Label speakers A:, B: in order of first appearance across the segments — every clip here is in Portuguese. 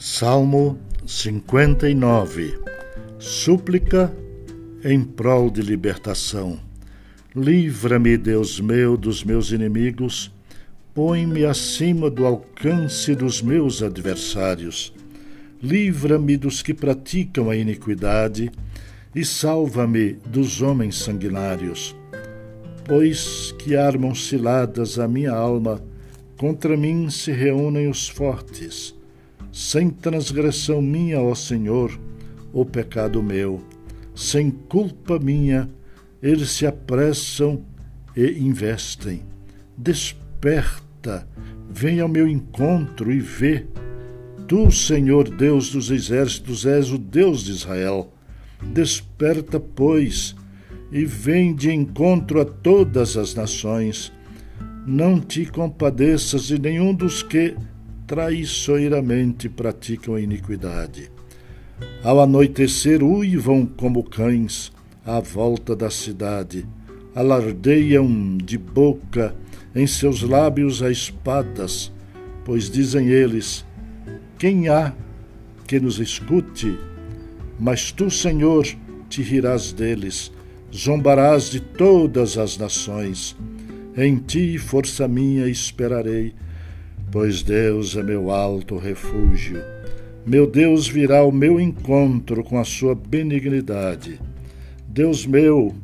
A: Salmo 59 Súplica em prol de libertação. Livra-me, Deus meu, dos meus inimigos, põe-me acima do alcance dos meus adversários. Livra-me dos que praticam a iniquidade e salva-me dos homens sanguinários. Pois que armam ciladas a minha alma, contra mim se reúnem os fortes sem transgressão minha, ó Senhor, o pecado meu, sem culpa minha, eles se apressam e investem. Desperta, vem ao meu encontro e vê. Tu, Senhor Deus dos exércitos, és o Deus de Israel. Desperta, pois, e vem de encontro a todas as nações. Não te compadeças de nenhum dos que traiçoeiramente praticam a iniquidade. Ao anoitecer, uivam como cães à volta da cidade, alardeiam de boca em seus lábios as espadas, pois dizem eles: Quem há que nos escute? Mas tu, Senhor, te rirás deles, zombarás de todas as nações. Em ti, força minha, esperarei pois Deus é meu alto refúgio. Meu Deus virá ao meu encontro com a sua benignidade. Deus meu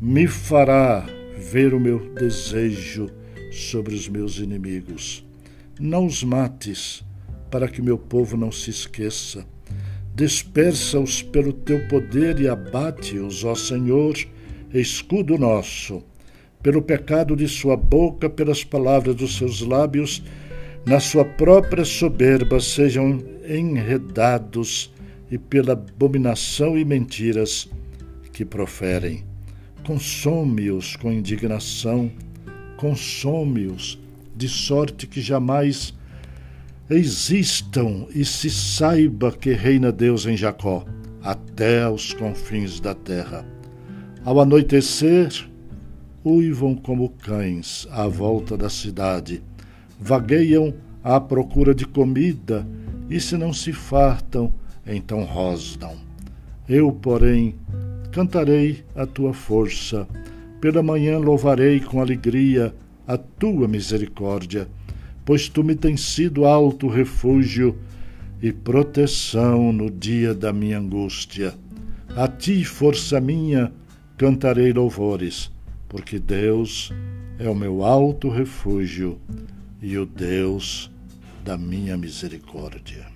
A: me fará ver o meu desejo sobre os meus inimigos. Não os mates, para que meu povo não se esqueça. Dispersa-os pelo teu poder e abate-os, ó Senhor, escudo nosso. Pelo pecado de sua boca, pelas palavras dos seus lábios, na sua própria soberba sejam enredados e pela abominação e mentiras que proferem. Consome-os com indignação, consome-os de sorte que jamais existam e se saiba que reina Deus em Jacó, até aos confins da terra. Ao anoitecer, uivam como cães à volta da cidade vagueiam à procura de comida e, se não se fartam, então rosnam. Eu, porém, cantarei a tua força. Pela manhã louvarei com alegria a tua misericórdia, pois tu me tens sido alto refúgio e proteção no dia da minha angústia. A ti, força minha, cantarei louvores, porque Deus é o meu alto refúgio e o Deus da minha misericórdia.